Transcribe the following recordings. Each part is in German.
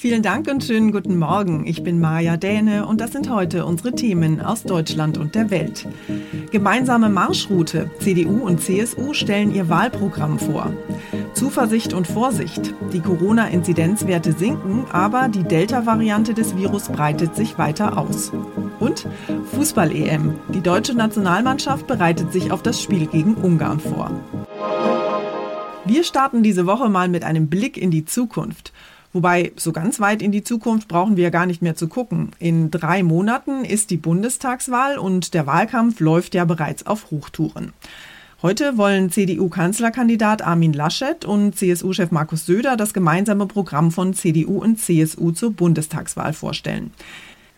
Vielen Dank und schönen guten Morgen. Ich bin Maja Däne und das sind heute unsere Themen aus Deutschland und der Welt. Gemeinsame Marschroute. CDU und CSU stellen ihr Wahlprogramm vor. Zuversicht und Vorsicht. Die Corona-Inzidenzwerte sinken, aber die Delta-Variante des Virus breitet sich weiter aus. Und Fußball-EM. Die deutsche Nationalmannschaft bereitet sich auf das Spiel gegen Ungarn vor. Wir starten diese Woche mal mit einem Blick in die Zukunft. Wobei, so ganz weit in die Zukunft brauchen wir gar nicht mehr zu gucken. In drei Monaten ist die Bundestagswahl und der Wahlkampf läuft ja bereits auf Hochtouren. Heute wollen CDU-Kanzlerkandidat Armin Laschet und CSU-Chef Markus Söder das gemeinsame Programm von CDU und CSU zur Bundestagswahl vorstellen.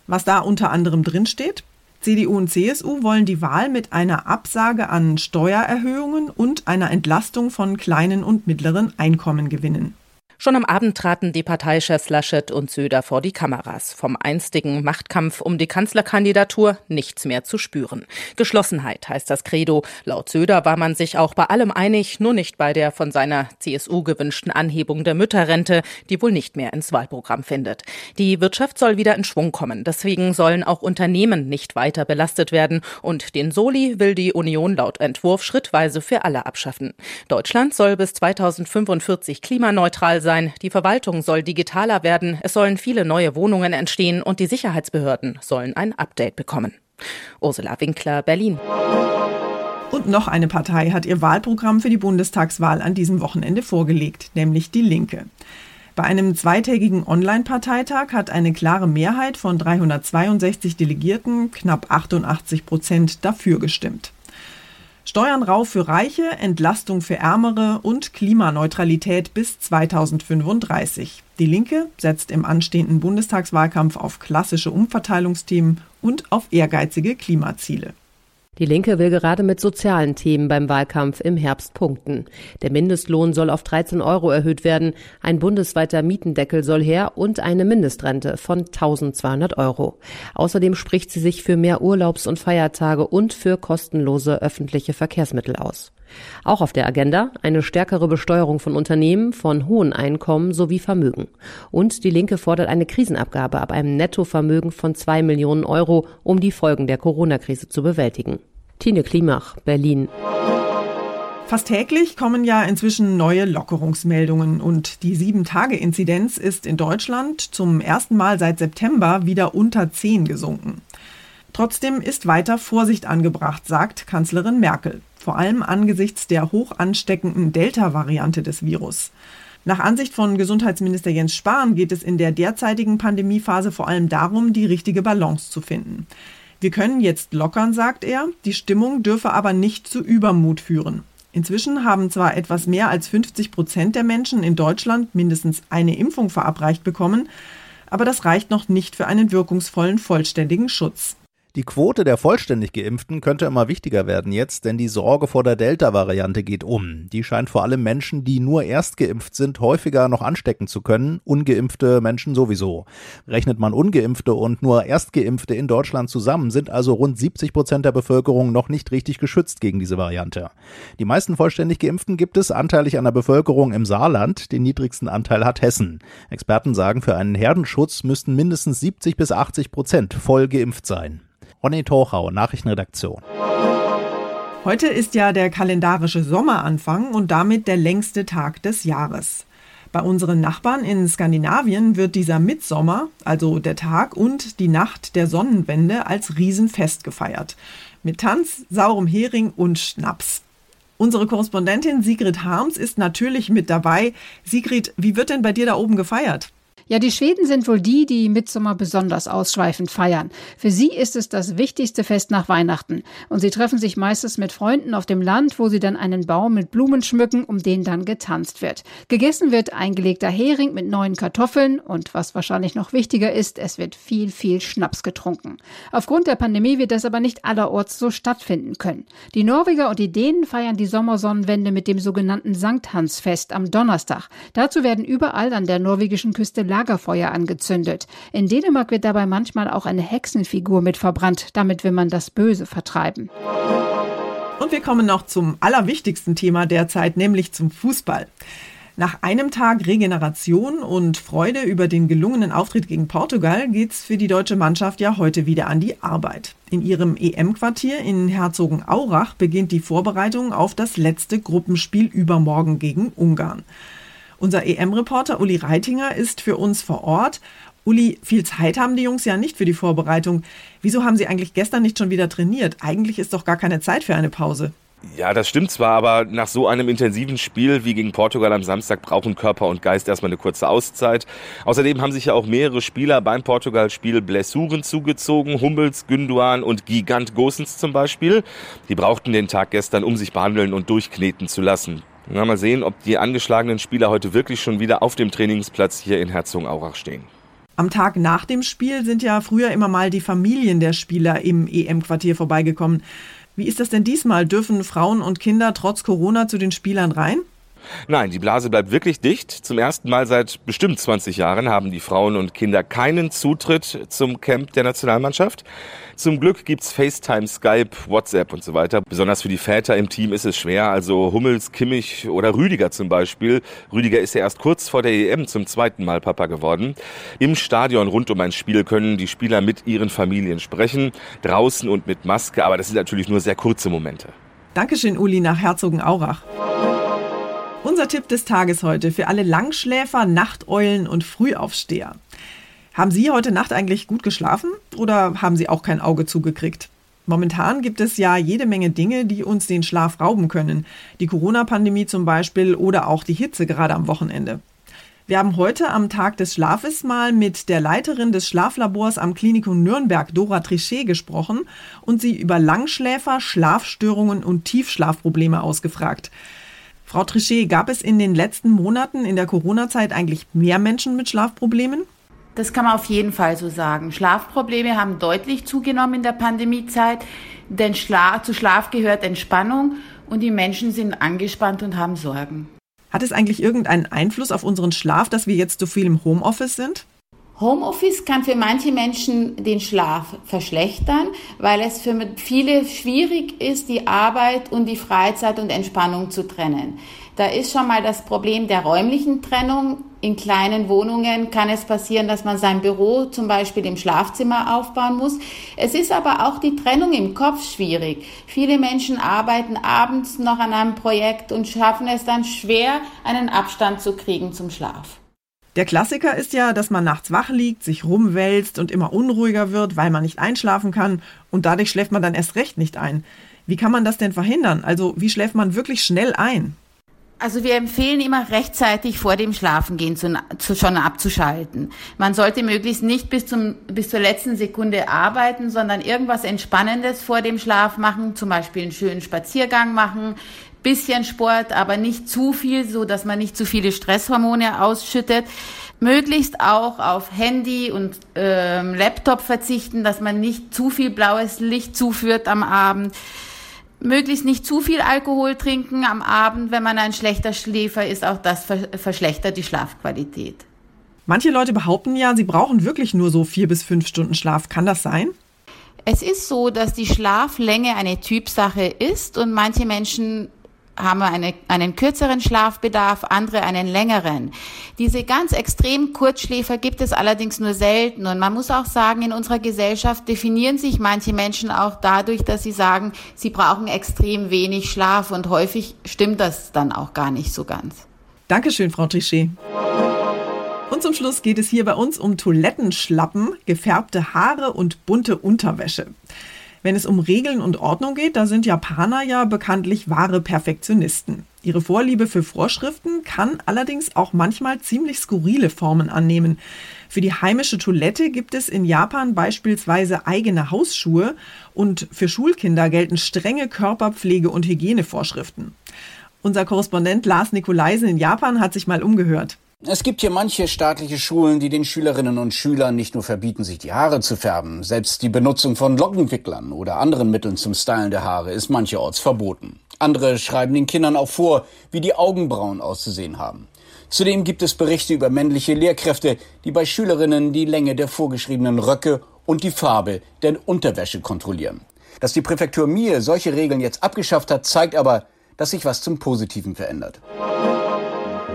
Was da unter anderem drinsteht? CDU und CSU wollen die Wahl mit einer Absage an Steuererhöhungen und einer Entlastung von kleinen und mittleren Einkommen gewinnen. Schon am Abend traten die Parteichefs Laschet und Söder vor die Kameras. Vom einstigen Machtkampf um die Kanzlerkandidatur nichts mehr zu spüren. Geschlossenheit heißt das Credo. Laut Söder war man sich auch bei allem einig, nur nicht bei der von seiner CSU gewünschten Anhebung der Mütterrente, die wohl nicht mehr ins Wahlprogramm findet. Die Wirtschaft soll wieder in Schwung kommen. Deswegen sollen auch Unternehmen nicht weiter belastet werden. Und den Soli will die Union laut Entwurf schrittweise für alle abschaffen. Deutschland soll bis 2045 klimaneutral sein sein. Die Verwaltung soll digitaler werden, es sollen viele neue Wohnungen entstehen und die Sicherheitsbehörden sollen ein Update bekommen. Ursula Winkler, Berlin. Und noch eine Partei hat ihr Wahlprogramm für die Bundestagswahl an diesem Wochenende vorgelegt, nämlich die Linke. Bei einem zweitägigen Online-Parteitag hat eine klare Mehrheit von 362 Delegierten, knapp 88 Prozent, dafür gestimmt. Steuern rauf für Reiche, Entlastung für Ärmere und Klimaneutralität bis 2035. Die Linke setzt im anstehenden Bundestagswahlkampf auf klassische Umverteilungsthemen und auf ehrgeizige Klimaziele. Die Linke will gerade mit sozialen Themen beim Wahlkampf im Herbst punkten. Der Mindestlohn soll auf 13 Euro erhöht werden, ein bundesweiter Mietendeckel soll her und eine Mindestrente von 1200 Euro. Außerdem spricht sie sich für mehr Urlaubs- und Feiertage und für kostenlose öffentliche Verkehrsmittel aus. Auch auf der Agenda eine stärkere Besteuerung von Unternehmen, von hohen Einkommen sowie Vermögen. Und die Linke fordert eine Krisenabgabe ab einem Nettovermögen von zwei Millionen Euro, um die Folgen der Corona-Krise zu bewältigen. Tine Klimach, Berlin. Fast täglich kommen ja inzwischen neue Lockerungsmeldungen und die 7-Tage-Inzidenz ist in Deutschland zum ersten Mal seit September wieder unter 10 gesunken. Trotzdem ist weiter Vorsicht angebracht, sagt Kanzlerin Merkel vor allem angesichts der hoch ansteckenden Delta-Variante des Virus. Nach Ansicht von Gesundheitsminister Jens Spahn geht es in der derzeitigen Pandemiephase vor allem darum, die richtige Balance zu finden. Wir können jetzt lockern, sagt er, die Stimmung dürfe aber nicht zu Übermut führen. Inzwischen haben zwar etwas mehr als 50 Prozent der Menschen in Deutschland mindestens eine Impfung verabreicht bekommen, aber das reicht noch nicht für einen wirkungsvollen vollständigen Schutz. Die Quote der vollständig Geimpften könnte immer wichtiger werden jetzt, denn die Sorge vor der Delta-Variante geht um. Die scheint vor allem Menschen, die nur erst geimpft sind, häufiger noch anstecken zu können, ungeimpfte Menschen sowieso. Rechnet man ungeimpfte und nur Erstgeimpfte in Deutschland zusammen, sind also rund 70 Prozent der Bevölkerung noch nicht richtig geschützt gegen diese Variante. Die meisten vollständig Geimpften gibt es anteilig an der Bevölkerung im Saarland, den niedrigsten Anteil hat Hessen. Experten sagen, für einen Herdenschutz müssten mindestens 70 bis 80 Prozent voll geimpft sein. Ronny Tochau, Nachrichtenredaktion. Heute ist ja der kalendarische Sommeranfang und damit der längste Tag des Jahres. Bei unseren Nachbarn in Skandinavien wird dieser Mitsommer, also der Tag und die Nacht der Sonnenwende, als Riesenfest gefeiert. Mit Tanz, saurem Hering und Schnaps. Unsere Korrespondentin Sigrid Harms ist natürlich mit dabei. Sigrid, wie wird denn bei dir da oben gefeiert? Ja, die Schweden sind wohl die, die Mitsommer besonders ausschweifend feiern. Für sie ist es das wichtigste Fest nach Weihnachten. Und sie treffen sich meistens mit Freunden auf dem Land, wo sie dann einen Baum mit Blumen schmücken, um den dann getanzt wird. Gegessen wird eingelegter Hering mit neuen Kartoffeln und was wahrscheinlich noch wichtiger ist, es wird viel, viel Schnaps getrunken. Aufgrund der Pandemie wird das aber nicht allerorts so stattfinden können. Die Norweger und die Dänen feiern die Sommersonnenwende mit dem sogenannten Sankt Hansfest am Donnerstag. Dazu werden überall an der norwegischen Küste Lager Lagerfeuer angezündet. In Dänemark wird dabei manchmal auch eine Hexenfigur mit verbrannt. Damit will man das Böse vertreiben. Und wir kommen noch zum allerwichtigsten Thema derzeit, nämlich zum Fußball. Nach einem Tag Regeneration und Freude über den gelungenen Auftritt gegen Portugal geht's für die deutsche Mannschaft ja heute wieder an die Arbeit. In ihrem EM-Quartier in Herzogenaurach beginnt die Vorbereitung auf das letzte Gruppenspiel übermorgen gegen Ungarn. Unser EM-Reporter Uli Reitinger ist für uns vor Ort. Uli, viel Zeit haben die Jungs ja nicht für die Vorbereitung. Wieso haben sie eigentlich gestern nicht schon wieder trainiert? Eigentlich ist doch gar keine Zeit für eine Pause. Ja, das stimmt zwar, aber nach so einem intensiven Spiel wie gegen Portugal am Samstag brauchen Körper und Geist erstmal eine kurze Auszeit. Außerdem haben sich ja auch mehrere Spieler beim Portugal-Spiel Blessuren zugezogen. Hummels, Günduan und Gigant Gosens zum Beispiel. Die brauchten den Tag gestern, um sich behandeln und durchkneten zu lassen. Na, mal sehen, ob die angeschlagenen Spieler heute wirklich schon wieder auf dem Trainingsplatz hier in Herzogenaurach stehen. Am Tag nach dem Spiel sind ja früher immer mal die Familien der Spieler im EM-Quartier vorbeigekommen. Wie ist das denn diesmal? Dürfen Frauen und Kinder trotz Corona zu den Spielern rein? Nein, die Blase bleibt wirklich dicht. Zum ersten Mal seit bestimmt 20 Jahren haben die Frauen und Kinder keinen Zutritt zum Camp der Nationalmannschaft. Zum Glück gibt's FaceTime, Skype, WhatsApp und so weiter. Besonders für die Väter im Team ist es schwer. Also Hummels, Kimmich oder Rüdiger zum Beispiel. Rüdiger ist ja erst kurz vor der EM zum zweiten Mal Papa geworden. Im Stadion rund um ein Spiel können die Spieler mit ihren Familien sprechen. Draußen und mit Maske. Aber das sind natürlich nur sehr kurze Momente. Dankeschön, Uli, nach Herzogenaurach. Unser Tipp des Tages heute für alle Langschläfer, Nachteulen und Frühaufsteher. Haben Sie heute Nacht eigentlich gut geschlafen oder haben Sie auch kein Auge zugekriegt? Momentan gibt es ja jede Menge Dinge, die uns den Schlaf rauben können. Die Corona-Pandemie zum Beispiel oder auch die Hitze gerade am Wochenende. Wir haben heute am Tag des Schlafes mal mit der Leiterin des Schlaflabors am Klinikum Nürnberg, Dora Trichet, gesprochen und sie über Langschläfer, Schlafstörungen und Tiefschlafprobleme ausgefragt. Frau Trichet, gab es in den letzten Monaten in der Corona-Zeit eigentlich mehr Menschen mit Schlafproblemen? Das kann man auf jeden Fall so sagen. Schlafprobleme haben deutlich zugenommen in der Pandemiezeit, denn Schla zu Schlaf gehört Entspannung und die Menschen sind angespannt und haben Sorgen. Hat es eigentlich irgendeinen Einfluss auf unseren Schlaf, dass wir jetzt so viel im Homeoffice sind? Homeoffice kann für manche Menschen den Schlaf verschlechtern, weil es für viele schwierig ist, die Arbeit und die Freizeit und Entspannung zu trennen. Da ist schon mal das Problem der räumlichen Trennung. In kleinen Wohnungen kann es passieren, dass man sein Büro zum Beispiel im Schlafzimmer aufbauen muss. Es ist aber auch die Trennung im Kopf schwierig. Viele Menschen arbeiten abends noch an einem Projekt und schaffen es dann schwer, einen Abstand zu kriegen zum Schlaf. Der Klassiker ist ja, dass man nachts wach liegt, sich rumwälzt und immer unruhiger wird, weil man nicht einschlafen kann und dadurch schläft man dann erst recht nicht ein. Wie kann man das denn verhindern? Also wie schläft man wirklich schnell ein? Also wir empfehlen immer rechtzeitig vor dem Schlafengehen zu, zu, schon abzuschalten. Man sollte möglichst nicht bis, zum, bis zur letzten Sekunde arbeiten, sondern irgendwas Entspannendes vor dem Schlaf machen, zum Beispiel einen schönen Spaziergang machen, bisschen Sport, aber nicht zu viel, so dass man nicht zu viele Stresshormone ausschüttet. Möglichst auch auf Handy und ähm, Laptop verzichten, dass man nicht zu viel blaues Licht zuführt am Abend. Möglichst nicht zu viel Alkohol trinken am Abend, wenn man ein schlechter Schläfer ist. Auch das verschlechtert die Schlafqualität. Manche Leute behaupten ja, sie brauchen wirklich nur so vier bis fünf Stunden Schlaf. Kann das sein? Es ist so, dass die Schlaflänge eine Typsache ist und manche Menschen haben eine, einen kürzeren Schlafbedarf, andere einen längeren. Diese ganz extrem Kurzschläfer gibt es allerdings nur selten. Und man muss auch sagen, in unserer Gesellschaft definieren sich manche Menschen auch dadurch, dass sie sagen, sie brauchen extrem wenig Schlaf. Und häufig stimmt das dann auch gar nicht so ganz. Dankeschön, Frau Trichet. Und zum Schluss geht es hier bei uns um Toilettenschlappen, gefärbte Haare und bunte Unterwäsche. Wenn es um Regeln und Ordnung geht, da sind Japaner ja bekanntlich wahre Perfektionisten. Ihre Vorliebe für Vorschriften kann allerdings auch manchmal ziemlich skurrile Formen annehmen. Für die heimische Toilette gibt es in Japan beispielsweise eigene Hausschuhe und für Schulkinder gelten strenge Körperpflege- und Hygienevorschriften. Unser Korrespondent Lars Nikolaisen in Japan hat sich mal umgehört. Es gibt hier manche staatliche Schulen, die den Schülerinnen und Schülern nicht nur verbieten, sich die Haare zu färben, selbst die Benutzung von Lockenwicklern oder anderen Mitteln zum Stylen der Haare ist mancherorts verboten. Andere schreiben den Kindern auch vor, wie die Augenbrauen auszusehen haben. Zudem gibt es Berichte über männliche Lehrkräfte, die bei Schülerinnen die Länge der vorgeschriebenen Röcke und die Farbe der Unterwäsche kontrollieren. Dass die Präfektur Mie solche Regeln jetzt abgeschafft hat, zeigt aber, dass sich was zum Positiven verändert.